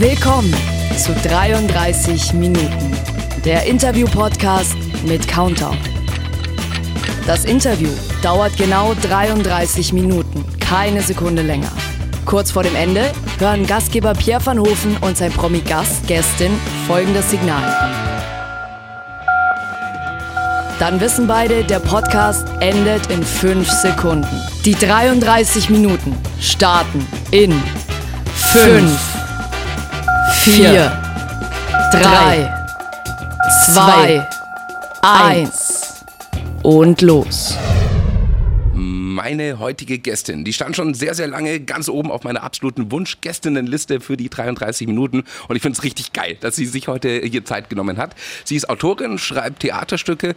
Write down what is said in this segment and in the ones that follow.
Willkommen zu 33 Minuten, der Interview-Podcast mit Countdown. Das Interview dauert genau 33 Minuten, keine Sekunde länger. Kurz vor dem Ende hören Gastgeber Pierre van Hofen und sein Promi-Gast, Gästin, folgendes Signal. Dann wissen beide, der Podcast endet in 5 Sekunden. Die 33 Minuten starten in 5, 4, 3, 2, 1 und los meine heutige Gästin. Die stand schon sehr, sehr lange ganz oben auf meiner absoluten Wunschgästinnenliste für die 33 Minuten. Und ich finde es richtig geil, dass sie sich heute hier Zeit genommen hat. Sie ist Autorin, schreibt Theaterstücke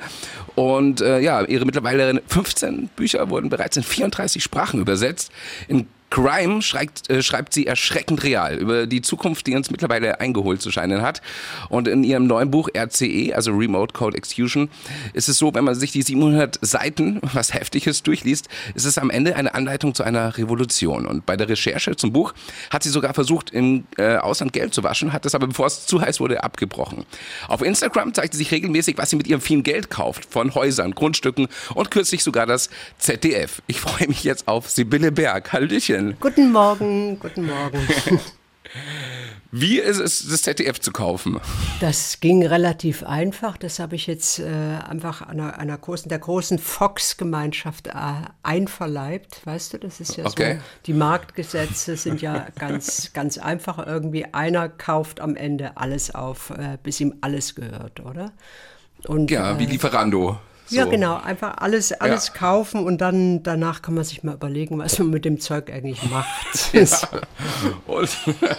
und äh, ja, ihre mittlerweile 15 Bücher wurden bereits in 34 Sprachen übersetzt. In Crime schreibt, äh, schreibt sie erschreckend real über die Zukunft, die uns mittlerweile eingeholt zu scheinen hat. Und in ihrem neuen Buch RCE, also Remote Code Execution, ist es so, wenn man sich die 700 Seiten, was heftiges durchliest, ist es am Ende eine Anleitung zu einer Revolution. Und bei der Recherche zum Buch hat sie sogar versucht, im äh, Ausland Geld zu waschen, hat das aber, bevor es zu heiß wurde, abgebrochen. Auf Instagram zeigt sie sich regelmäßig, was sie mit ihrem vielen Geld kauft, von Häusern, Grundstücken und kürzlich sogar das ZDF. Ich freue mich jetzt auf Sibylle Berg. Hallöchen. Morgen. Guten Morgen, guten Morgen. Wie ist es, das ZDF zu kaufen? Das ging relativ einfach. Das habe ich jetzt äh, einfach einer, einer großen, der großen Fox-Gemeinschaft äh, einverleibt. Weißt du, das ist ja okay. so. Die Marktgesetze sind ja ganz, ganz einfach. Irgendwie einer kauft am Ende alles auf, äh, bis ihm alles gehört, oder? Und, ja, wie äh, Lieferando. So. Ja, genau. Einfach alles, alles ja. kaufen und dann danach kann man sich mal überlegen, was man mit dem Zeug eigentlich macht. ja. und,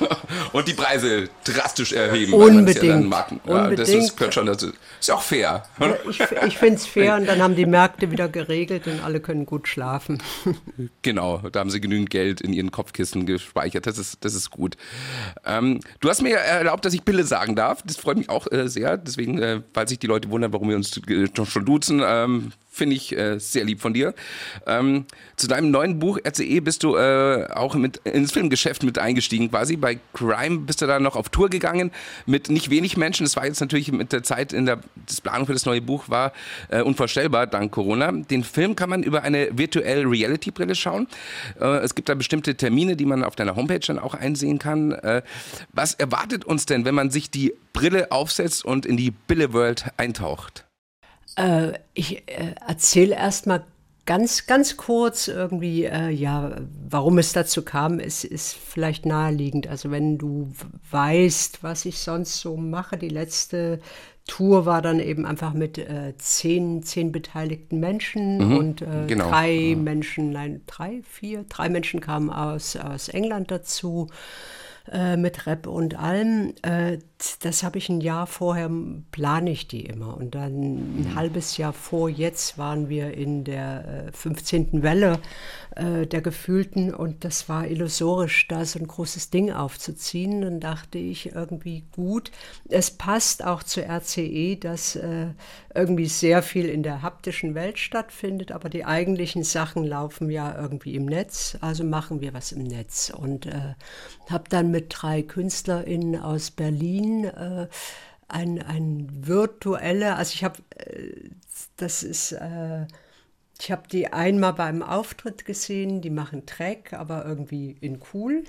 und, die Preise drastisch erheben. Unbedingt. Ja Unbedingt. Das ist, schon dazu. Ist ja auch fair. ich ich finde es fair und dann haben die Märkte wieder geregelt und alle können gut schlafen. genau, da haben sie genügend Geld in ihren Kopfkissen gespeichert. Das ist, das ist gut. Ähm, du hast mir erlaubt, dass ich Bille sagen darf. Das freut mich auch äh, sehr. Deswegen, äh, falls sich die Leute wundern, warum wir uns äh, schon duzen. Ähm, Finde ich äh, sehr lieb von dir. Ähm, zu deinem neuen Buch RCE bist du äh, auch mit, ins Filmgeschäft mit eingestiegen quasi. Bei Crime bist du da noch auf Tour gegangen mit nicht wenig Menschen. Das war jetzt natürlich mit der Zeit in der das Planung für das neue Buch war äh, unvorstellbar dank Corona. Den Film kann man über eine virtuelle Reality-Brille schauen. Äh, es gibt da bestimmte Termine, die man auf deiner Homepage dann auch einsehen kann. Äh, was erwartet uns denn, wenn man sich die Brille aufsetzt und in die Bille World eintaucht? Äh, ich äh, erzähle erstmal ganz, ganz kurz irgendwie, äh, ja, warum es dazu kam, ist, ist vielleicht naheliegend. Also wenn du weißt, was ich sonst so mache, die letzte Tour war dann eben einfach mit äh, zehn, zehn beteiligten Menschen mhm, und äh, genau. drei ja. Menschen, nein, drei, vier, drei Menschen kamen aus, aus England dazu äh, mit Rap und allem. Äh, das habe ich ein Jahr vorher, plane ich die immer. Und dann ein mhm. halbes Jahr vor jetzt waren wir in der äh, 15. Welle äh, der Gefühlten und das war illusorisch, da so ein großes Ding aufzuziehen. Dann dachte ich irgendwie gut, es passt auch zur RCE, dass äh, irgendwie sehr viel in der haptischen Welt stattfindet, aber die eigentlichen Sachen laufen ja irgendwie im Netz, also machen wir was im Netz. Und äh, habe dann mit drei KünstlerInnen aus Berlin äh, ein, ein virtuelle, also ich habe, äh, das ist, äh, ich habe die einmal beim Auftritt gesehen, die machen Track, aber irgendwie in cool.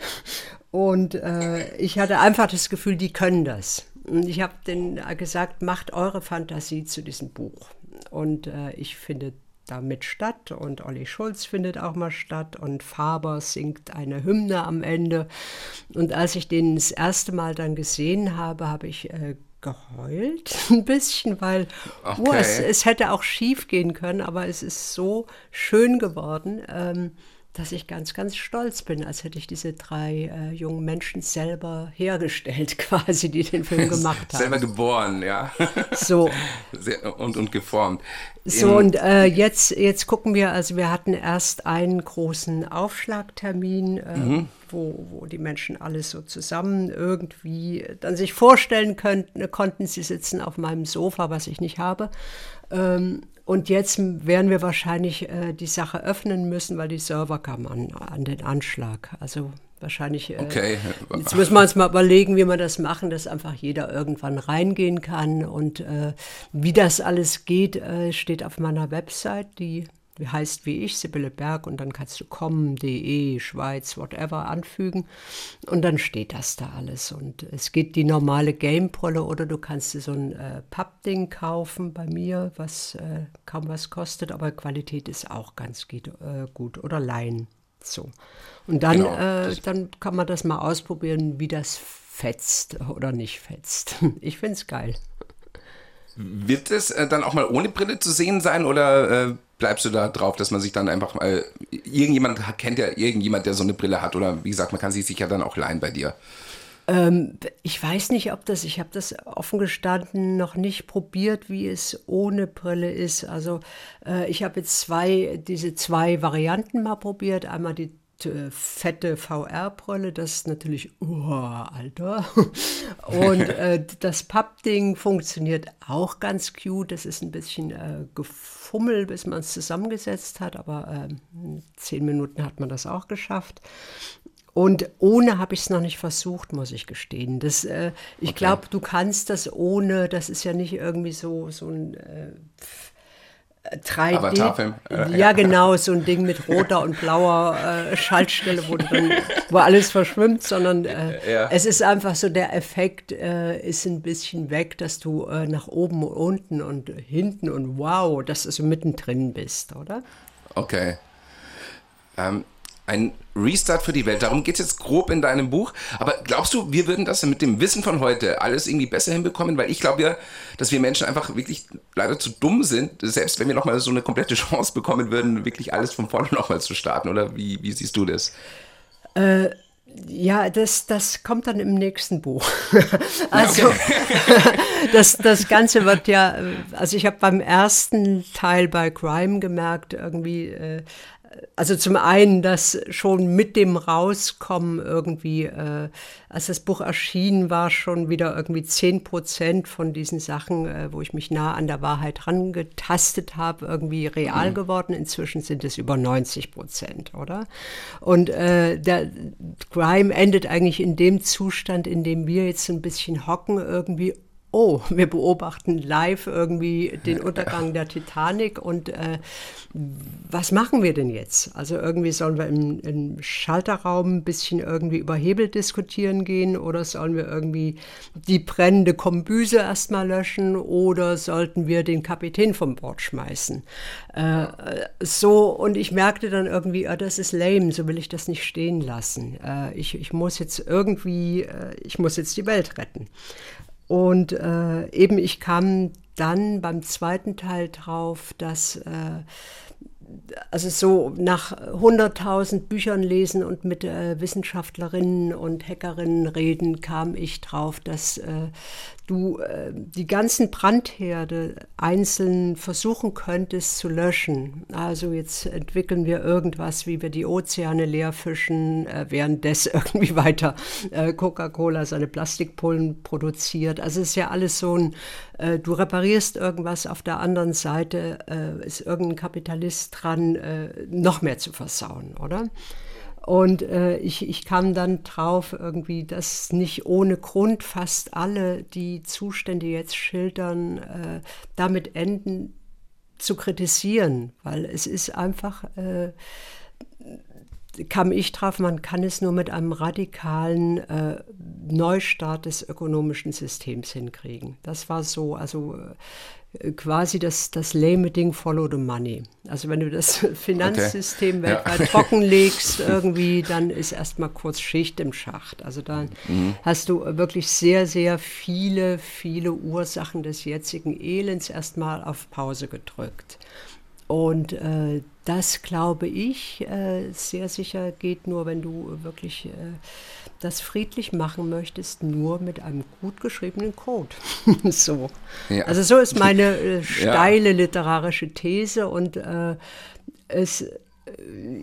Und äh, ich hatte einfach das Gefühl, die können das. Und ich habe denen gesagt, macht eure Fantasie zu diesem Buch. Und äh, ich finde damit statt und Olli Schulz findet auch mal statt und Faber singt eine Hymne am Ende. Und als ich den das erste Mal dann gesehen habe, habe ich äh, geheult ein bisschen, weil okay. oh, es, es, hätte auch schief gehen können, aber es ist so schön geworden. Ähm, dass ich ganz, ganz stolz bin, als hätte ich diese drei äh, jungen Menschen selber hergestellt, quasi, die den Film gemacht haben. selber geboren, ja. So. Sehr, und, und geformt. So, und äh, jetzt, jetzt gucken wir, also wir hatten erst einen großen Aufschlagtermin, äh, mhm. wo, wo die Menschen alles so zusammen irgendwie dann sich vorstellen könnten, konnten, sie sitzen auf meinem Sofa, was ich nicht habe. Ähm, und jetzt werden wir wahrscheinlich äh, die Sache öffnen müssen, weil die Server kamen an, an den Anschlag. Also Wahrscheinlich. Äh, okay. Jetzt müssen wir uns mal überlegen, wie wir das machen, dass einfach jeder irgendwann reingehen kann. Und äh, wie das alles geht, äh, steht auf meiner Website, die heißt wie ich, Sibylle Berg, und dann kannst du kommen, de, Schweiz, whatever anfügen. Und dann steht das da alles. Und es geht die normale Gamebrille oder du kannst dir so ein äh, Pappding kaufen bei mir, was äh, kaum was kostet, aber Qualität ist auch ganz gut. Äh, gut. Oder Laien. So. Und dann, genau, äh, dann kann man das mal ausprobieren, wie das fetzt oder nicht fetzt. Ich finde es geil. Wird es äh, dann auch mal ohne Brille zu sehen sein oder äh, bleibst du da drauf, dass man sich dann einfach mal. Irgendjemand kennt ja irgendjemand, der so eine Brille hat oder wie gesagt, man kann sie sich ja dann auch leihen bei dir. Ähm, ich weiß nicht, ob das, ich habe das offen gestanden noch nicht probiert, wie es ohne Brille ist. Also äh, ich habe jetzt zwei, diese zwei Varianten mal probiert. Einmal die fette VR-Brille, das ist natürlich, oh, Alter. Und äh, das Pappding funktioniert auch ganz cute. Das ist ein bisschen äh, gefummelt, bis man es zusammengesetzt hat, aber äh, zehn Minuten hat man das auch geschafft. Und ohne habe ich es noch nicht versucht, muss ich gestehen. Das, äh, ich okay. glaube, du kannst das ohne, das ist ja nicht irgendwie so, so ein äh, 3D. Äh, ja, genau, so ein Ding mit roter und blauer äh, Schaltstelle, wo, dann, wo, alles verschwimmt, sondern äh, ja. es ist einfach so, der Effekt äh, ist ein bisschen weg, dass du äh, nach oben und unten und hinten und wow, dass du so mittendrin bist, oder? Okay. Ähm, ein Restart für die Welt. Darum geht es jetzt grob in deinem Buch. Aber glaubst du, wir würden das mit dem Wissen von heute alles irgendwie besser hinbekommen? Weil ich glaube ja, dass wir Menschen einfach wirklich leider zu dumm sind, selbst wenn wir nochmal so eine komplette Chance bekommen würden, wirklich alles von vorne nochmal zu starten. Oder wie, wie siehst du das? Äh, ja, das, das kommt dann im nächsten Buch. also das, das Ganze wird ja, also ich habe beim ersten Teil bei Crime gemerkt, irgendwie, äh, also zum einen, dass schon mit dem Rauskommen irgendwie, äh, als das Buch erschien, war schon wieder irgendwie 10 Prozent von diesen Sachen, äh, wo ich mich nah an der Wahrheit rangetastet habe, irgendwie real mhm. geworden. Inzwischen sind es über 90 Prozent, oder? Und äh, der Crime endet eigentlich in dem Zustand, in dem wir jetzt ein bisschen hocken, irgendwie oh, wir beobachten live irgendwie den Untergang der Titanic und äh, was machen wir denn jetzt? Also irgendwie sollen wir im, im, Schalterraum ein bisschen irgendwie über Hebel diskutieren gehen oder sollen wir irgendwie die brennende Kombüse erstmal löschen oder sollten wir den Kapitän vom Bord schmeißen? Äh, so, und ich merkte dann irgendwie, oh, das ist lame, so will ich das nicht stehen lassen. Äh, ich, ich muss jetzt irgendwie, äh, ich muss jetzt die Welt retten. Und äh, eben ich kam dann beim zweiten Teil drauf, dass äh, also so nach 100.000 Büchern lesen und mit äh, Wissenschaftlerinnen und Hackerinnen reden, kam ich drauf, dass äh, du äh, die ganzen Brandherde einzeln versuchen könntest zu löschen. Also jetzt entwickeln wir irgendwas, wie wir die Ozeane leer fischen, äh, währenddessen irgendwie weiter äh, Coca-Cola seine Plastikpullen produziert. Also es ist ja alles so ein, äh, du reparierst irgendwas, auf der anderen Seite äh, ist irgendein Kapitalist dran, äh, noch mehr zu versauen, oder? Und äh, ich, ich kam dann drauf, irgendwie, dass nicht ohne Grund fast alle, die Zustände jetzt schildern, äh, damit enden zu kritisieren, weil es ist einfach, äh, kam ich drauf, man kann es nur mit einem radikalen äh, Neustart des ökonomischen Systems hinkriegen. Das war so, also äh, quasi das, das lame Ding Follow the Money. Also wenn du das Finanzsystem okay. weltweit ja. trockenlegst irgendwie, dann ist erstmal kurz Schicht im Schacht. Also dann mhm. hast du wirklich sehr, sehr viele, viele Ursachen des jetzigen Elends erstmal auf Pause gedrückt. Und äh, das glaube ich äh, sehr sicher geht nur, wenn du wirklich äh, das friedlich machen möchtest, nur mit einem gut geschriebenen Code. so. Ja. Also so ist meine äh, steile literarische These und es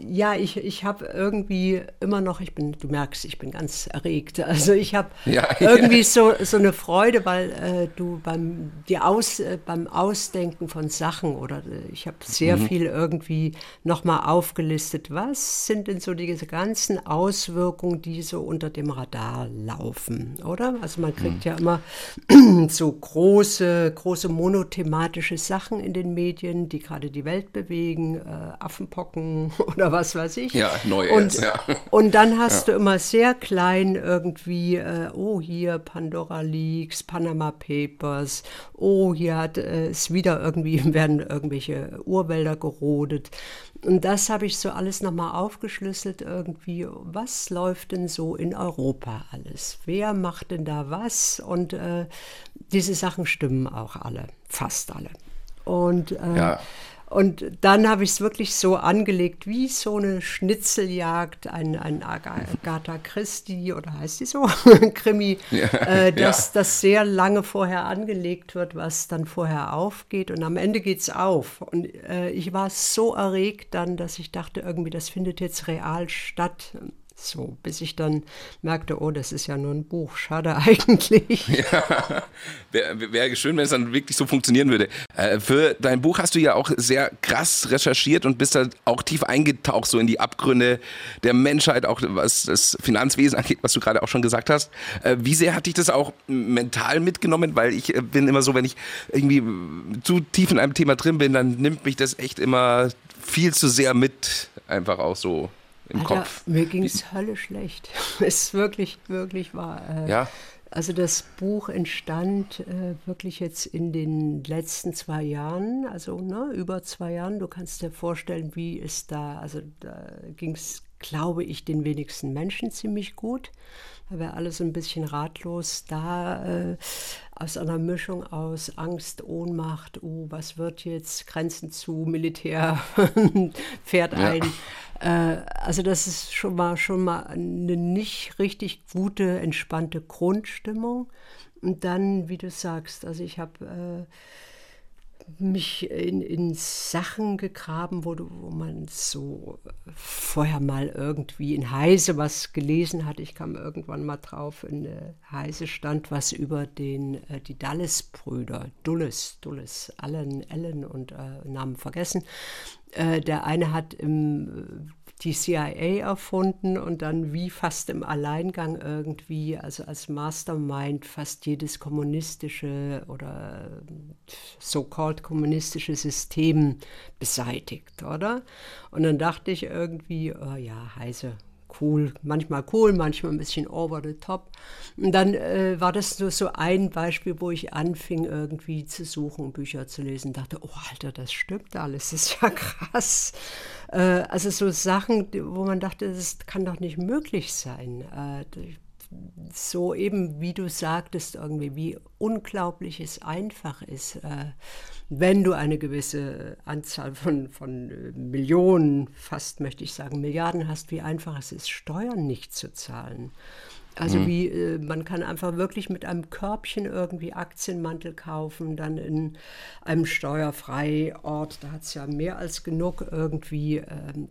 ja, ich, ich habe irgendwie immer noch, ich bin, du merkst, ich bin ganz erregt. Also ich habe ja, irgendwie ja. So, so eine Freude, weil äh, du beim, die Aus, äh, beim Ausdenken von Sachen oder äh, ich habe sehr mhm. viel irgendwie nochmal aufgelistet, was sind denn so diese ganzen Auswirkungen, die so unter dem Radar laufen, oder? Also man kriegt mhm. ja immer so große, große monothematische Sachen in den Medien, die gerade die Welt bewegen, äh, Affenpocken, oder was weiß ich. Ja, neu. Und, ja. und dann hast ja. du immer sehr klein irgendwie, äh, oh hier Pandora Leaks, Panama Papers, oh hier hat äh, es wieder irgendwie, werden irgendwelche Urwälder gerodet. Und das habe ich so alles nochmal aufgeschlüsselt irgendwie. Was läuft denn so in Europa alles? Wer macht denn da was? Und äh, diese Sachen stimmen auch alle, fast alle. Und äh, ja. Und dann habe ich es wirklich so angelegt, wie so eine Schnitzeljagd, ein, ein Agatha Christie oder heißt die so, Krimi, ja, äh, dass ja. das sehr lange vorher angelegt wird, was dann vorher aufgeht. Und am Ende geht es auf. Und äh, ich war so erregt dann, dass ich dachte, irgendwie, das findet jetzt real statt. So, bis ich dann merkte, oh, das ist ja nur ein Buch. Schade eigentlich. Ja, wäre wär schön, wenn es dann wirklich so funktionieren würde. Äh, für dein Buch hast du ja auch sehr krass recherchiert und bist da auch tief eingetaucht, so in die Abgründe der Menschheit, auch was das Finanzwesen angeht, was du gerade auch schon gesagt hast. Äh, wie sehr hat dich das auch mental mitgenommen? Weil ich äh, bin immer so, wenn ich irgendwie zu tief in einem Thema drin bin, dann nimmt mich das echt immer viel zu sehr mit, einfach auch so im Alter, Kopf. Mir ging es Hölle schlecht. es wirklich, wirklich war. Äh, ja. Also das Buch entstand äh, wirklich jetzt in den letzten zwei Jahren, also ne, über zwei Jahren. Du kannst dir vorstellen, wie es da, also da ging es, glaube ich, den wenigsten Menschen ziemlich gut. Da wäre alles ein bisschen ratlos da, äh, aus einer Mischung aus Angst, Ohnmacht, oh, was wird jetzt, Grenzen zu, Militär fährt ein. Ja. Äh, also das ist schon mal, schon mal eine nicht richtig gute, entspannte Grundstimmung. Und dann, wie du sagst, also ich habe äh, mich in, in Sachen gegraben, wo, wo man so vorher mal irgendwie in Heise was gelesen hat. Ich kam irgendwann mal drauf, in äh, Heise stand was über den, äh, die Dulles-Brüder, Dulles, Dulles, Allen, Ellen und äh, Namen vergessen. Äh, der eine hat im, die CIA erfunden und dann wie fast im Alleingang irgendwie, also als Mastermind fast jedes kommunistische oder so-called kommunistische System beseitigt, oder? Und dann dachte ich irgendwie, oh ja, heiße cool, manchmal cool, manchmal ein bisschen over the top. Und dann äh, war das nur so ein Beispiel, wo ich anfing irgendwie zu suchen, Bücher zu lesen, dachte, oh Alter, das stimmt alles, das ist ja krass. Äh, also so Sachen, wo man dachte, das kann doch nicht möglich sein. Äh, so eben, wie du sagtest, irgendwie, wie unglaublich es einfach ist, äh, wenn du eine gewisse Anzahl von, von äh, Millionen, fast möchte ich sagen, Milliarden hast, wie einfach es ist, Steuern nicht zu zahlen. Also mhm. wie äh, man kann einfach wirklich mit einem Körbchen irgendwie Aktienmantel kaufen, dann in einem Steuerfreiort, da hat es ja mehr als genug irgendwie ähm,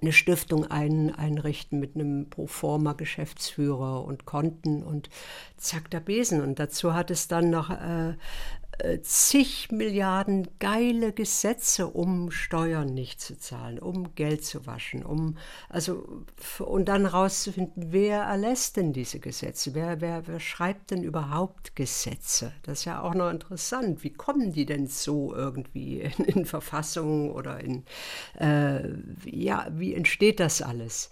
eine Stiftung ein, einrichten mit einem Proforma Geschäftsführer und Konten und zack der Besen. Und dazu hat es dann noch äh, zig Milliarden geile Gesetze, um Steuern nicht zu zahlen, um Geld zu waschen, um also und dann rauszufinden, wer erlässt denn diese Gesetze? Wer, wer, wer schreibt denn überhaupt Gesetze? Das ist ja auch noch interessant. Wie kommen die denn so irgendwie in, in Verfassungen oder in äh, ja, wie entsteht das alles?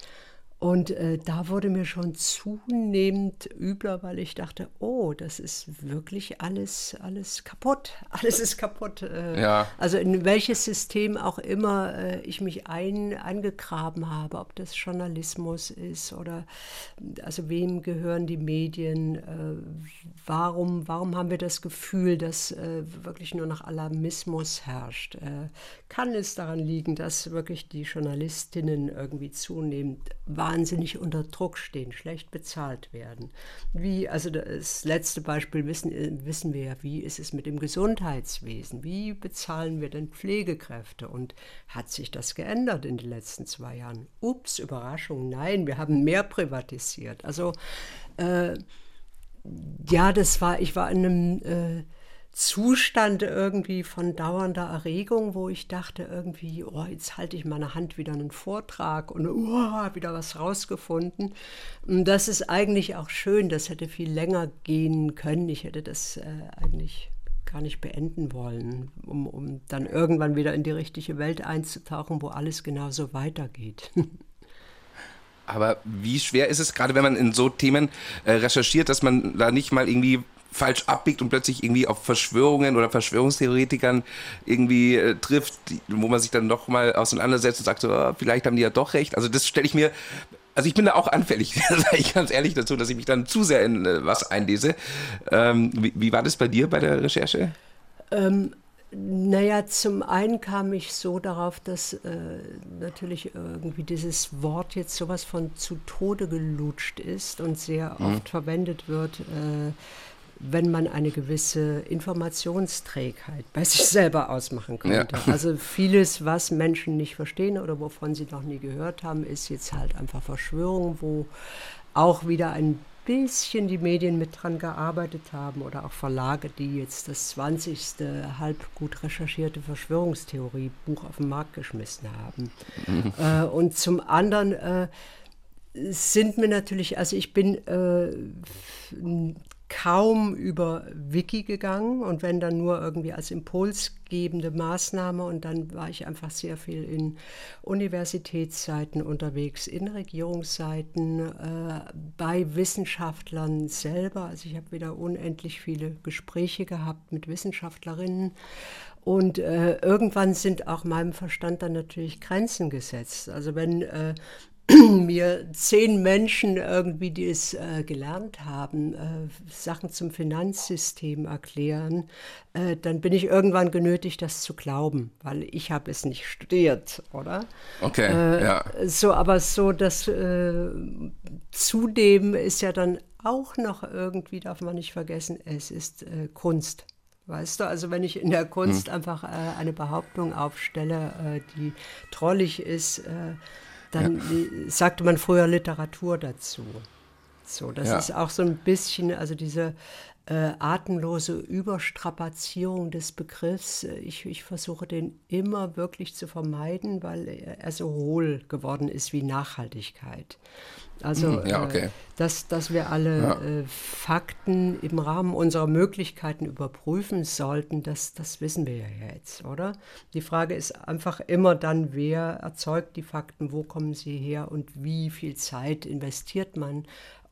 Und äh, da wurde mir schon zunehmend übler, weil ich dachte, oh, das ist wirklich alles, alles kaputt. Alles ist kaputt. Äh, ja. Also in welches System auch immer äh, ich mich ein, eingegraben habe, ob das Journalismus ist oder also wem gehören die Medien, äh, warum, warum haben wir das Gefühl, dass äh, wirklich nur noch Alarmismus herrscht? Äh, kann es daran liegen, dass wirklich die Journalistinnen irgendwie zunehmend wahnsinnig unter Druck stehen, schlecht bezahlt werden. Wie, also das letzte Beispiel wissen, äh, wissen wir ja, wie ist es mit dem Gesundheitswesen? Wie bezahlen wir denn Pflegekräfte? Und hat sich das geändert in den letzten zwei Jahren? Ups, Überraschung, nein, wir haben mehr privatisiert. Also äh, ja, das war, ich war in einem äh, Zustand irgendwie von dauernder Erregung, wo ich dachte irgendwie, oh, jetzt halte ich meine Hand wieder einen Vortrag und oh, wieder was rausgefunden. Und das ist eigentlich auch schön, das hätte viel länger gehen können. Ich hätte das äh, eigentlich gar nicht beenden wollen, um, um dann irgendwann wieder in die richtige Welt einzutauchen, wo alles genauso weitergeht. Aber wie schwer ist es, gerade wenn man in so Themen äh, recherchiert, dass man da nicht mal irgendwie falsch abbiegt und plötzlich irgendwie auf Verschwörungen oder Verschwörungstheoretikern irgendwie äh, trifft, die, wo man sich dann noch mal auseinandersetzt und sagt, so, oh, vielleicht haben die ja doch recht. Also das stelle ich mir, also ich bin da auch anfällig, sage ich ganz ehrlich dazu, dass ich mich dann zu sehr in äh, was einlese. Ähm, wie, wie, war das bei dir bei der Recherche? Ähm, naja, zum einen kam ich so darauf, dass äh, natürlich irgendwie dieses Wort jetzt sowas von zu Tode gelutscht ist und sehr mhm. oft verwendet wird. Äh, wenn man eine gewisse Informationsträgheit bei sich selber ausmachen könnte. Ja. Also vieles, was Menschen nicht verstehen oder wovon sie noch nie gehört haben, ist jetzt halt einfach Verschwörung, wo auch wieder ein bisschen die Medien mit dran gearbeitet haben oder auch Verlage, die jetzt das 20. halb gut recherchierte Verschwörungstheorie-Buch auf den Markt geschmissen haben. Mhm. Äh, und zum anderen äh, sind mir natürlich, also ich bin äh, kaum über Wiki gegangen und wenn dann nur irgendwie als impulsgebende Maßnahme und dann war ich einfach sehr viel in Universitätsseiten unterwegs, in Regierungsseiten, äh, bei Wissenschaftlern selber. Also ich habe wieder unendlich viele Gespräche gehabt mit Wissenschaftlerinnen und äh, irgendwann sind auch meinem Verstand dann natürlich Grenzen gesetzt. Also wenn äh, mir zehn Menschen irgendwie, die es äh, gelernt haben, äh, Sachen zum Finanzsystem erklären, äh, dann bin ich irgendwann genötigt, das zu glauben, weil ich habe es nicht studiert, oder? Okay, äh, ja. So, aber so, dass äh, zudem ist ja dann auch noch irgendwie, darf man nicht vergessen, es ist äh, Kunst. Weißt du, also wenn ich in der Kunst hm. einfach eine Behauptung aufstelle, die trollig ist, dann ja. sagte man früher Literatur dazu. So, das ja. ist auch so ein bisschen, also diese äh, atemlose Überstrapazierung des Begriffs. Ich, ich, versuche den immer wirklich zu vermeiden, weil er so hohl geworden ist wie Nachhaltigkeit. Also, mhm, ja, okay. äh, dass, dass wir alle ja. äh, Fakten im Rahmen unserer Möglichkeiten überprüfen sollten, das, das wissen wir ja jetzt, oder? Die Frage ist einfach immer dann, wer erzeugt die Fakten, wo kommen sie her und wie viel Zeit investiert man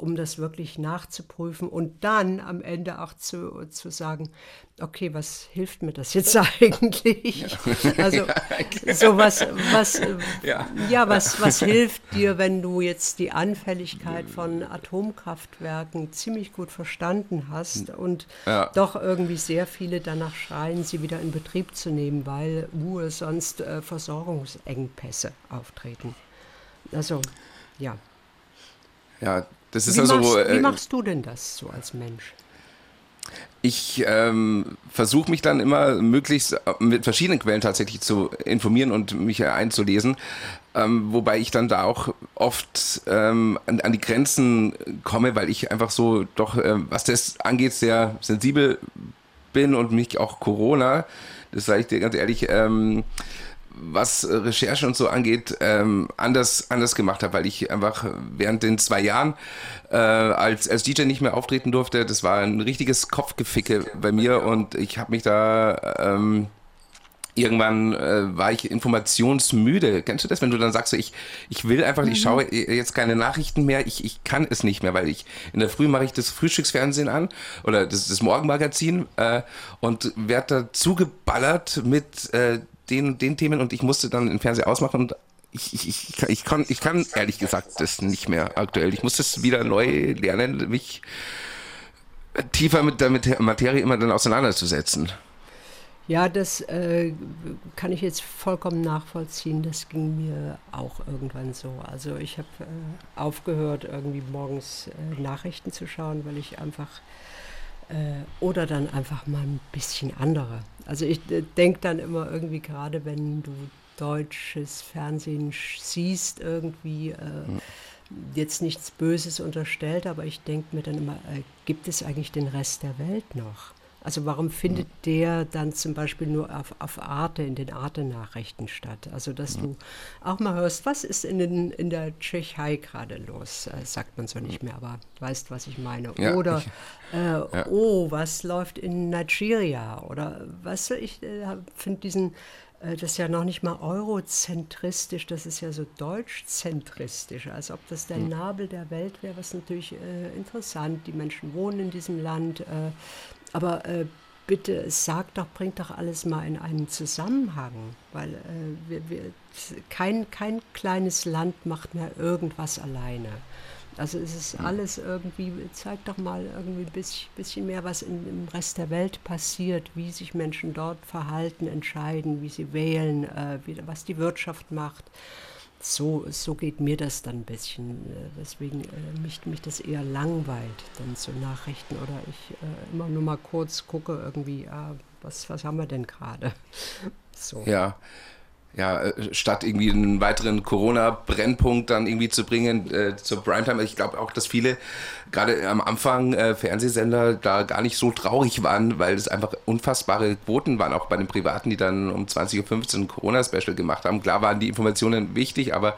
um das wirklich nachzuprüfen und dann am Ende auch zu, zu sagen, okay, was hilft mir das jetzt eigentlich? Ja. Also so was, was, ja. ja, was, was hilft dir, wenn du jetzt die Anfälligkeit von Atomkraftwerken ziemlich gut verstanden hast und doch irgendwie sehr viele danach schreien, sie wieder in Betrieb zu nehmen, weil uh, sonst äh, Versorgungsengpässe auftreten. Also, ja. Ja, das ist wie also. Machst, wie äh, machst du denn das so als Mensch? Ich ähm, versuche mich dann immer möglichst äh, mit verschiedenen Quellen tatsächlich zu informieren und mich einzulesen, ähm, wobei ich dann da auch oft ähm, an, an, die Grenzen komme, weil ich einfach so doch, äh, was das angeht, sehr sensibel bin und mich auch Corona, das sage ich dir ganz ehrlich, ähm, was Recherche und so angeht, ähm, anders, anders gemacht habe, weil ich einfach während den zwei Jahren äh, als, als DJ nicht mehr auftreten durfte, das war ein richtiges Kopfgeficke bei mir und ich habe mich da ähm, irgendwann äh, war ich informationsmüde. Kennst du das, wenn du dann sagst, so, ich, ich will einfach, mhm. ich schaue jetzt keine Nachrichten mehr, ich, ich kann es nicht mehr, weil ich in der Früh mache ich das Frühstücksfernsehen an oder das, das Morgenmagazin äh, und werde da zugeballert mit äh, den, den Themen und ich musste dann den Fernseher ausmachen und ich, ich, ich, ich, kann, ich kann ehrlich gesagt das nicht mehr aktuell. Ich muss das wieder neu lernen, mich tiefer mit der Materie immer dann auseinanderzusetzen. Ja, das äh, kann ich jetzt vollkommen nachvollziehen. Das ging mir auch irgendwann so. Also ich habe äh, aufgehört, irgendwie morgens äh, Nachrichten zu schauen, weil ich einfach oder dann einfach mal ein bisschen andere. Also ich äh, denke dann immer irgendwie gerade, wenn du deutsches Fernsehen siehst, irgendwie äh, jetzt nichts Böses unterstellt, aber ich denke mir dann immer, gibt es eigentlich den Rest der Welt noch? Also warum findet ja. der dann zum Beispiel nur auf, auf Arte, in den Arte-Nachrichten statt? Also dass ja. du auch mal hörst, was ist in, den, in der Tschechei gerade los? Äh, sagt man so nicht mehr, aber weißt, was ich meine. Ja, oder, ich, äh, oh, was läuft in Nigeria? Oder, weißt du, ich äh, finde diesen äh, das ist ja noch nicht mal eurozentristisch, das ist ja so deutschzentristisch, als ob das der hm. Nabel der Welt wäre, was natürlich äh, interessant. Die Menschen wohnen in diesem Land, äh, aber äh, bitte sag doch, bringt doch alles mal in einen Zusammenhang, weil äh, wir, wir, kein, kein kleines Land macht mehr irgendwas alleine. Also es ist alles irgendwie, zeig doch mal irgendwie ein bisschen, bisschen mehr, was in, im Rest der Welt passiert, wie sich Menschen dort verhalten, entscheiden, wie sie wählen, äh, wie, was die Wirtschaft macht so, so geht mir das dann ein bisschen, äh, weswegen äh, mich, mich das eher langweilt, dann zu Nachrichten oder ich äh, immer nur mal kurz gucke irgendwie, ah, was, was haben wir denn gerade? So. Ja, ja, äh, statt irgendwie einen weiteren Corona-Brennpunkt dann irgendwie zu bringen äh, zur Primetime. Ich glaube auch, dass viele gerade am Anfang äh, Fernsehsender da gar nicht so traurig waren, weil es einfach unfassbare Quoten waren, auch bei den Privaten, die dann um 20.15 Uhr ein Corona-Special gemacht haben. Klar waren die Informationen wichtig, aber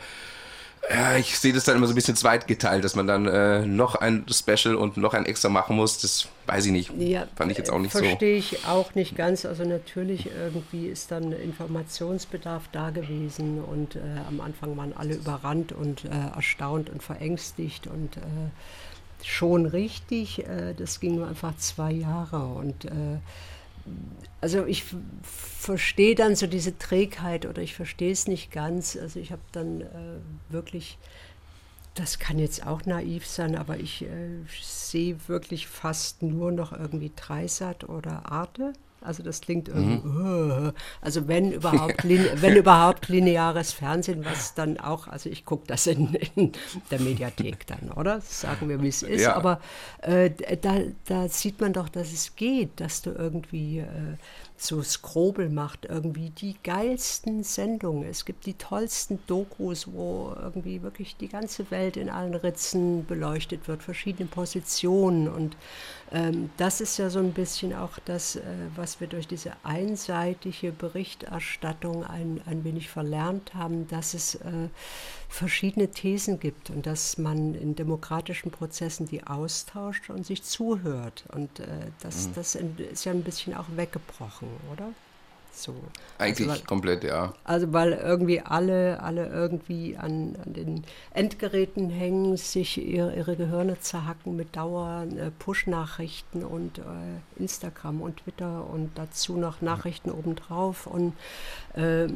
ja, ich sehe das dann immer so ein bisschen zweitgeteilt, dass man dann äh, noch ein Special und noch ein extra machen muss. Das weiß ich nicht. Ja, Fand ich jetzt auch nicht verstehe so. Verstehe ich auch nicht ganz. Also natürlich irgendwie ist dann Informationsbedarf da gewesen und äh, am Anfang waren alle überrannt und äh, erstaunt und verängstigt und äh, schon richtig. Äh, das ging nur einfach zwei Jahre und äh, also ich verstehe dann so diese Trägheit oder ich verstehe es nicht ganz. Also ich habe dann äh, wirklich, das kann jetzt auch naiv sein, aber ich äh, sehe wirklich fast nur noch irgendwie Dreisat oder Arte. Also das klingt irgendwie, mhm. also wenn überhaupt, wenn überhaupt lineares Fernsehen, was dann auch, also ich gucke das in, in, der Mediathek dann, oder? Sagen wir, wie es ist. Ja. Aber äh, da, da sieht man doch, dass es geht, dass du irgendwie äh, so Skrobel macht, irgendwie die geilsten Sendungen. Es gibt die tollsten Dokus, wo irgendwie wirklich die ganze Welt in allen Ritzen beleuchtet wird, verschiedene Positionen. Und ähm, das ist ja so ein bisschen auch das, äh, was wir durch diese einseitige Berichterstattung ein, ein wenig verlernt haben, dass es äh, verschiedene Thesen gibt und dass man in demokratischen Prozessen die austauscht und sich zuhört. Und äh, das, mhm. das ist ja ein bisschen auch weggebrochen, oder? So. Eigentlich also, weil, komplett, ja. Also weil irgendwie alle, alle irgendwie an, an den Endgeräten hängen, sich ihre, ihre Gehirne zerhacken mit Dauer äh, Push-Nachrichten und äh, Instagram und Twitter und dazu noch Nachrichten obendrauf und äh,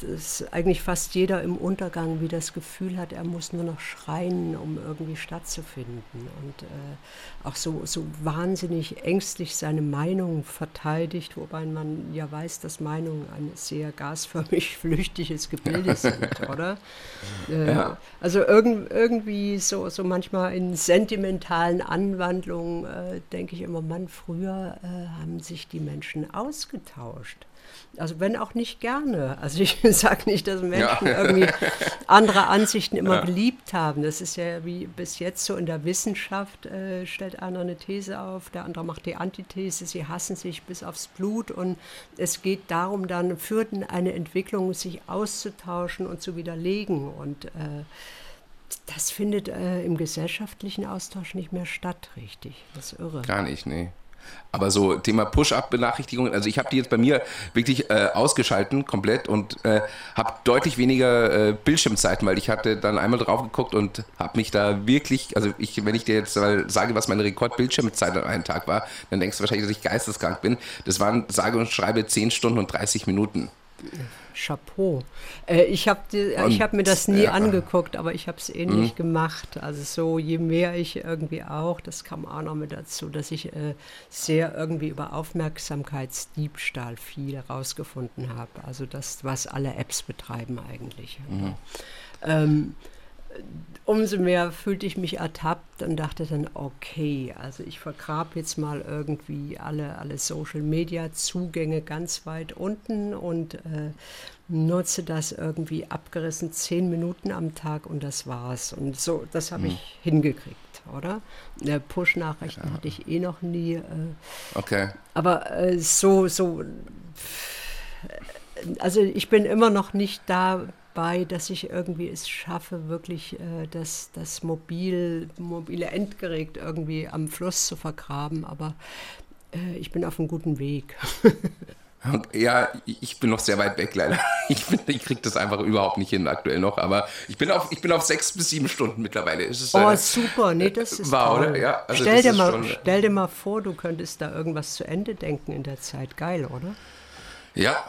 dass eigentlich fast jeder im Untergang wie das Gefühl hat, er muss nur noch schreien, um irgendwie stattzufinden und äh, auch so, so wahnsinnig ängstlich seine Meinung verteidigt, wobei man ja weiß, dass Meinungen ein sehr gasförmig flüchtiges Gebilde sind, oder? Äh, ja. Also irgend, irgendwie so, so manchmal in sentimentalen Anwandlungen äh, denke ich immer, Mann, früher äh, haben sich die Menschen ausgetauscht. Also wenn auch nicht gerne. Also ich sage nicht, dass Menschen ja. irgendwie andere Ansichten immer ja. beliebt haben. Das ist ja wie bis jetzt so in der Wissenschaft, äh, stellt einer eine These auf, der andere macht die Antithese, sie hassen sich bis aufs Blut und es geht darum dann für eine Entwicklung, sich auszutauschen und zu widerlegen. Und äh, das findet äh, im gesellschaftlichen Austausch nicht mehr statt, richtig. Das ist irre. Gar nicht, nee. Aber so Thema Push-Up-Benachrichtigungen, also ich habe die jetzt bei mir wirklich äh, ausgeschalten komplett und äh, habe deutlich weniger äh, Bildschirmzeiten, weil ich hatte dann einmal drauf geguckt und habe mich da wirklich, also ich, wenn ich dir jetzt mal sage, was meine Rekord-Bildschirmzeit an einem Tag war, dann denkst du wahrscheinlich, dass ich geisteskrank bin. Das waren sage und schreibe 10 Stunden und 30 Minuten. Chapeau. Äh, ich habe hab mir das nie ja. angeguckt, aber ich habe es ähnlich mhm. gemacht. Also so, je mehr ich irgendwie auch, das kam auch noch mit dazu, dass ich äh, sehr irgendwie über Aufmerksamkeitsdiebstahl viel herausgefunden habe. Also das, was alle Apps betreiben eigentlich. Mhm. Ähm, umso mehr fühlte ich mich ertappt und dachte dann, okay, also ich vergrab jetzt mal irgendwie alle, alle Social-Media-Zugänge ganz weit unten und äh, nutze das irgendwie abgerissen zehn Minuten am Tag und das war's. Und so, das habe ich hm. hingekriegt, oder? Push-Nachrichten ja. hatte ich eh noch nie. Äh, okay. Aber äh, so, so, also ich bin immer noch nicht da bei, dass ich irgendwie es schaffe, wirklich äh, das, das mobil, mobile Endgerät irgendwie am Fluss zu vergraben. Aber äh, ich bin auf einem guten Weg. Ja, ich bin noch sehr weit weg, leider. Ich, ich kriege das einfach überhaupt nicht hin aktuell noch. Aber ich bin auf, ich bin auf sechs bis sieben Stunden mittlerweile. Ist, oh, äh, super. Nee, das ist War, toll. oder? Ja, also stell, dir mal, schon, stell dir mal vor, du könntest da irgendwas zu Ende denken in der Zeit. Geil, oder? Ja,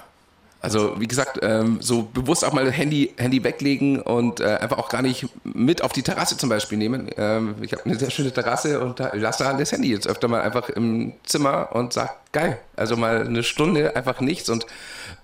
also wie gesagt, ähm, so bewusst auch mal Handy, Handy weglegen und äh, einfach auch gar nicht mit auf die Terrasse zum Beispiel nehmen. Ähm, ich habe eine sehr schöne Terrasse und da lasse da das Handy jetzt öfter mal einfach im Zimmer und sag geil. Also mal eine Stunde einfach nichts und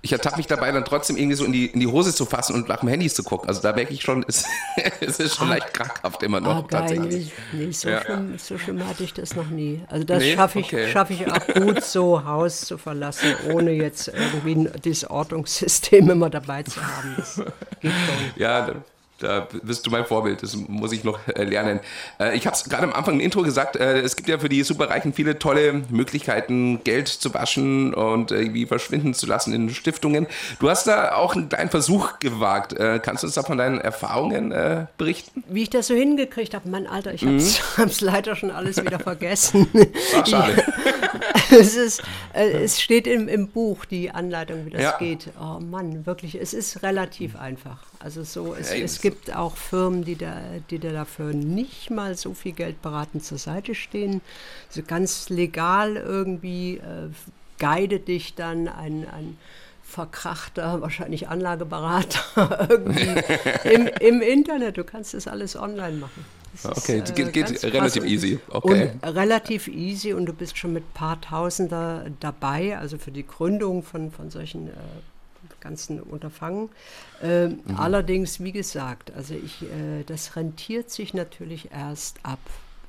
ich ertappe mich dabei dann trotzdem irgendwie so in die, in die Hose zu fassen und nach dem Handy zu gucken. Also da merke ich schon, es, es ist schon ah, leicht krankhaft immer noch. Ah, tatsächlich. Nee, so, ja. schlimm, so schlimm hatte ich das noch nie. Also das nee? schaffe ich, okay. schaff ich auch gut, so Haus zu verlassen, ohne jetzt irgendwie das Ortungssystem immer dabei zu haben. Das geht schon. Ja, da bist du mein Vorbild, das muss ich noch äh, lernen. Äh, ich habe es gerade am Anfang im Intro gesagt, äh, es gibt ja für die Superreichen viele tolle Möglichkeiten, Geld zu waschen und irgendwie verschwinden zu lassen in Stiftungen. Du hast da auch einen kleinen Versuch gewagt. Kannst du uns da von deinen Erfahrungen berichten? Wie ich das so hingekriegt habe, mein Alter, ich habe es mhm. leider schon alles wieder vergessen. Ach, schade. es, ist, es steht im, im Buch die Anleitung, wie das ja. geht. Oh Mann, wirklich, es ist relativ einfach. Also so, es, ja, es gibt auch Firmen, die da, die da dafür nicht mal so viel Geld beraten zur Seite stehen. So ganz legal irgendwie äh, guidet dich dann ein, ein verkrachter, wahrscheinlich Anlageberater irgendwie im, im Internet. Du kannst das alles online machen. Das okay, ist, äh, geht, geht relativ easy. Okay. Und relativ easy und du bist schon mit ein paar Tausender dabei, also für die Gründung von, von solchen äh, ganzen Unterfangen. Äh, mhm. Allerdings, wie gesagt, also ich, äh, das rentiert sich natürlich erst ab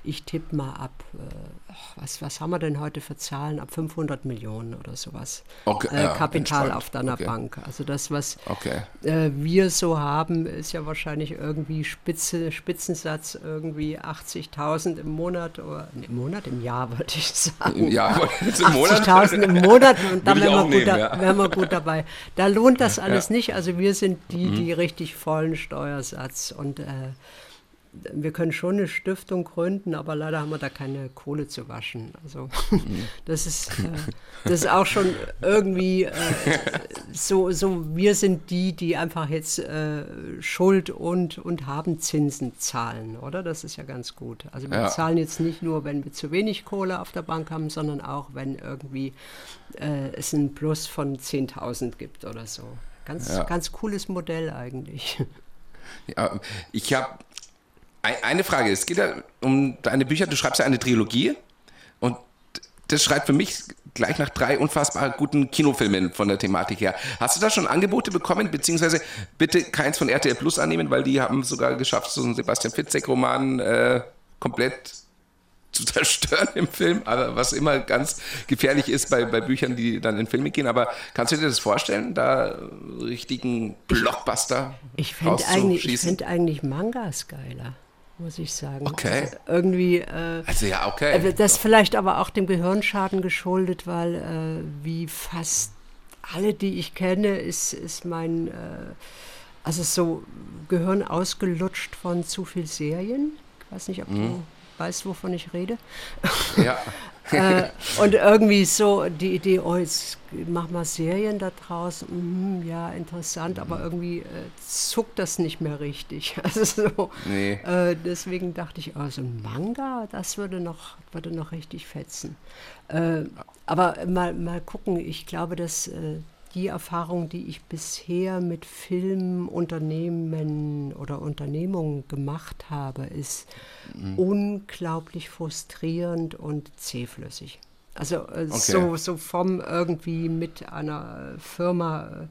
ich tippe mal ab, äh, was, was haben wir denn heute für Zahlen? Ab 500 Millionen oder sowas. Okay, äh, ja, Kapital auf deiner okay. Bank. Also das, was okay. äh, wir so haben, ist ja wahrscheinlich irgendwie Spitze, Spitzensatz irgendwie 80.000 im Monat oder im Monat, im Jahr würde ich sagen. Ja, 80.000 im Monat und dann wären wir, nehmen, da, ja. wären wir gut dabei. Da lohnt das alles ja. nicht. Also wir sind die, die mhm. richtig vollen Steuersatz und äh, wir können schon eine Stiftung gründen, aber leider haben wir da keine Kohle zu waschen. Also das ist, äh, das ist auch schon irgendwie äh, so, so, wir sind die, die einfach jetzt äh, Schuld und, und haben Zinsen zahlen, oder? Das ist ja ganz gut. Also wir ja. zahlen jetzt nicht nur, wenn wir zu wenig Kohle auf der Bank haben, sondern auch, wenn irgendwie äh, es einen Plus von 10.000 gibt oder so. Ganz, ja. ganz cooles Modell eigentlich. Ja, ich habe eine Frage, es geht ja um deine Bücher, du schreibst ja eine Trilogie und das schreibt für mich gleich nach drei unfassbar guten Kinofilmen von der Thematik her. Hast du da schon Angebote bekommen, beziehungsweise bitte keins von RTL Plus annehmen, weil die haben sogar geschafft, so einen Sebastian Fitzek-Roman äh, komplett zu zerstören im Film, aber was immer ganz gefährlich ist bei, bei Büchern, die dann in Filme gehen. Aber kannst du dir das vorstellen, da richtigen Blockbuster Ich finde eigentlich, find eigentlich Mangas geiler muss ich sagen. Okay. Also irgendwie. Äh, also ja, okay. Äh, das vielleicht aber auch dem Gehirnschaden geschuldet, weil äh, wie fast alle, die ich kenne, ist, ist mein, äh, also so Gehirn ausgelutscht von zu viel Serien. Ich weiß nicht, ob mhm. du weißt, wovon ich rede. Ja. äh, und irgendwie so die Idee, oh, jetzt mach mal Serien da draus, mm, ja, interessant, aber irgendwie äh, zuckt das nicht mehr richtig. Also so, nee. äh, deswegen dachte ich, oh, so ein Manga, das würde noch, würde noch richtig fetzen. Äh, aber mal, mal gucken, ich glaube, dass äh, die Erfahrung, die ich bisher mit Filmunternehmen oder Unternehmungen gemacht habe, ist mhm. unglaublich frustrierend und zähflüssig. Also äh, okay. so, so vom irgendwie mit einer Firma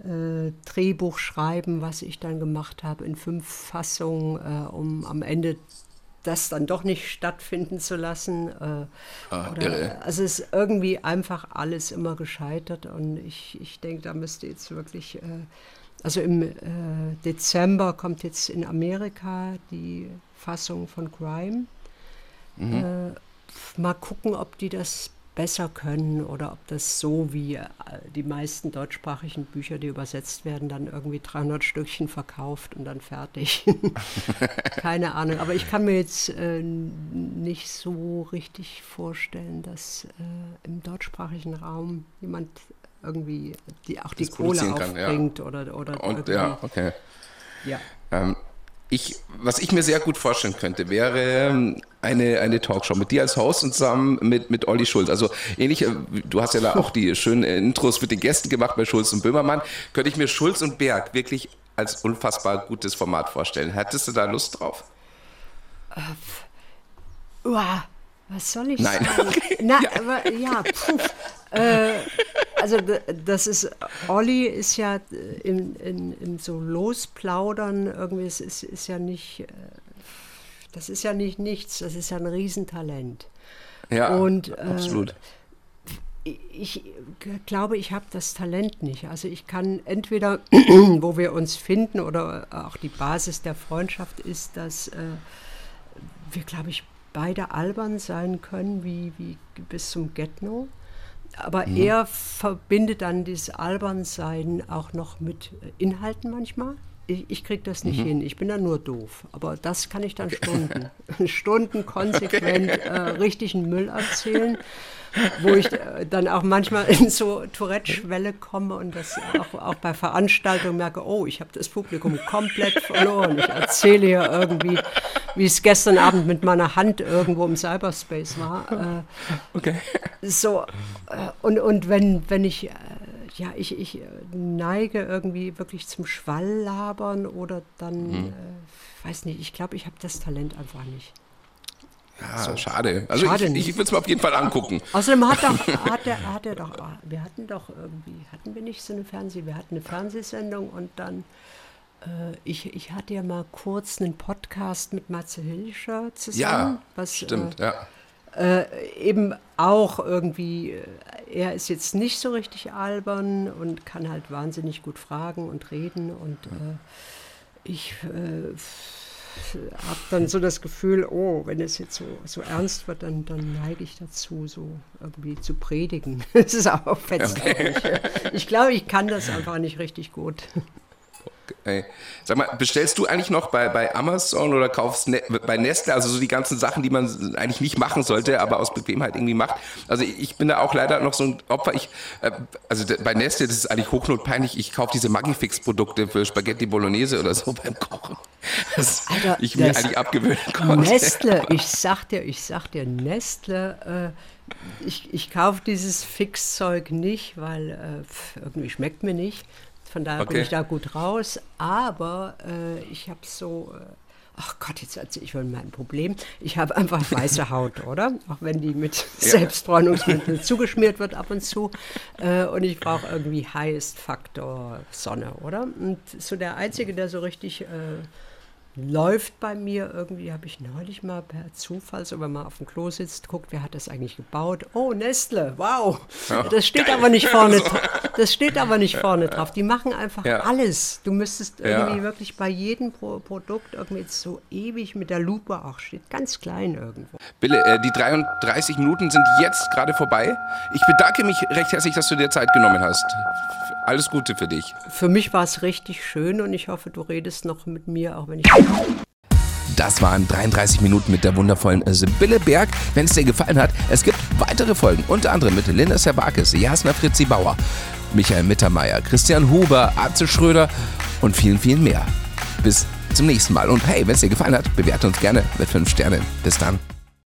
äh, Drehbuch schreiben, was ich dann gemacht habe, in fünf Fassungen, äh, um am Ende das dann doch nicht stattfinden zu lassen. Äh, ah, oder, also es ist irgendwie einfach alles immer gescheitert und ich, ich denke, da müsste jetzt wirklich, äh, also im äh, Dezember kommt jetzt in Amerika die Fassung von Crime. Mhm. Äh, mal gucken, ob die das besser können oder ob das so wie äh, die meisten deutschsprachigen Bücher, die übersetzt werden, dann irgendwie 300 Stückchen verkauft und dann fertig. Keine Ahnung. Aber ich kann mir jetzt äh, nicht so richtig vorstellen, dass äh, im deutschsprachigen Raum jemand irgendwie die, auch die Kohle aufbringt ja. oder, oder und, ja, okay. Ja. Ähm, ich, was ich mir sehr gut vorstellen könnte, wäre ähm, eine, eine Talkshow mit dir als Host und zusammen mit, mit Olli Schulz. Also ähnlich, äh, du hast ja da auch die schönen Intros mit den Gästen gemacht bei Schulz und Böhmermann. Könnte ich mir Schulz und Berg wirklich als unfassbar gutes Format vorstellen. Hättest du da Lust drauf? Uh, was soll ich Nein. sagen? Na, ja. aber ja, puh. Äh, also das ist, Olli ist ja in, in, in so Losplaudern irgendwie, es ist, ist ja nicht, äh, das ist ja nicht nichts, das ist ja ein Riesentalent. Ja, Und, äh, absolut. Ich glaube, ich habe das Talent nicht. Also ich kann entweder, wo wir uns finden oder auch die Basis der Freundschaft ist, dass äh, wir, glaube ich, beide albern sein können, wie, wie bis zum Get-No. Aber mhm. er verbindet dann dieses Albernsein auch noch mit Inhalten manchmal. Ich, ich kriege das nicht mhm. hin. Ich bin dann nur doof. Aber das kann ich dann Stunden, Stunden konsequent okay. äh, richtigen Müll erzählen wo ich äh, dann auch manchmal in so Tourette-Schwelle komme und das auch, auch bei Veranstaltungen merke, oh, ich habe das Publikum komplett verloren. Ich erzähle hier irgendwie, wie es gestern Abend mit meiner Hand irgendwo im Cyberspace war. Äh, okay. So, äh, und, und wenn, wenn ich ja, ich, ich neige irgendwie wirklich zum Schwalllabern oder dann, mhm. äh, weiß nicht, ich glaube, ich habe das Talent einfach nicht. Ja, so. schade. Also schade ich, ich würde es mir auf jeden Fall angucken. Außerdem hat, doch, hat, er, hat er doch, wir hatten doch irgendwie, hatten wir nicht so eine Fernseh, wir hatten eine Fernsehsendung und dann, äh, ich, ich hatte ja mal kurz einen Podcast mit Matze Hilscher zusammen. Ja, was, stimmt, äh, ja. Äh, eben auch irgendwie, äh, er ist jetzt nicht so richtig albern und kann halt wahnsinnig gut fragen und reden und äh, ich äh, habe dann so das Gefühl, oh, wenn es jetzt so, so ernst wird, dann, dann neige ich dazu, so irgendwie zu predigen. Das ist auch fest. Okay. Ich glaube, ich kann das einfach nicht richtig gut. Ey. Sag mal, bestellst du eigentlich noch bei, bei Amazon oder kaufst ne bei Nestle, also so die ganzen Sachen, die man eigentlich nicht machen sollte, aber aus Bequemheit irgendwie macht? Also ich bin da auch leider noch so ein Opfer. Ich, äh, also bei Nestle, das ist eigentlich hochnotpeinlich, ich kaufe diese Magifix-Produkte für Spaghetti Bolognese oder so beim Kochen. Das Alter, ich mir eigentlich abgewöhnen konnte. Nestle, ich sag dir, ich sag dir, Nestle, äh, ich, ich kaufe dieses Fixzeug nicht, weil äh, irgendwie schmeckt mir nicht. Von daher okay. bin ich da gut raus. Aber äh, ich habe so, äh, ach Gott, jetzt erzähle ich von meinem Problem. Ich habe einfach weiße Haut, oder? Auch wenn die mit ja. Selbstbräunungsmittel zugeschmiert wird ab und zu. Äh, und ich brauche irgendwie Highest Faktor Sonne, oder? Und so der Einzige, der so richtig äh, läuft bei mir irgendwie, habe ich neulich mal per Zufall, so wenn man auf dem Klo sitzt, guckt, wer hat das eigentlich gebaut? Oh, Nestle, wow. Ja, das steht geil. aber nicht vorne. das steht aber nicht vorne drauf. Die machen einfach ja. alles. Du müsstest irgendwie ja. wirklich bei jedem Pro Produkt irgendwie so ewig mit der Lupe auch steht, ganz klein irgendwo. Bille, äh, die 33 Minuten sind jetzt gerade vorbei. Ich bedanke mich recht herzlich, dass du dir Zeit genommen hast. Alles Gute für dich. Für mich war es richtig schön und ich hoffe, du redest noch mit mir, auch wenn ich. Das waren 33 Minuten mit der wundervollen Sibylle Berg. Wenn es dir gefallen hat, es gibt weitere Folgen, unter anderem mit Linda Serbakis, Jasna Fritzi Bauer, Michael Mittermeier, Christian Huber, Arze Schröder und vielen, vielen mehr. Bis zum nächsten Mal. Und hey, wenn es dir gefallen hat, bewerte uns gerne mit 5 Sternen. Bis dann.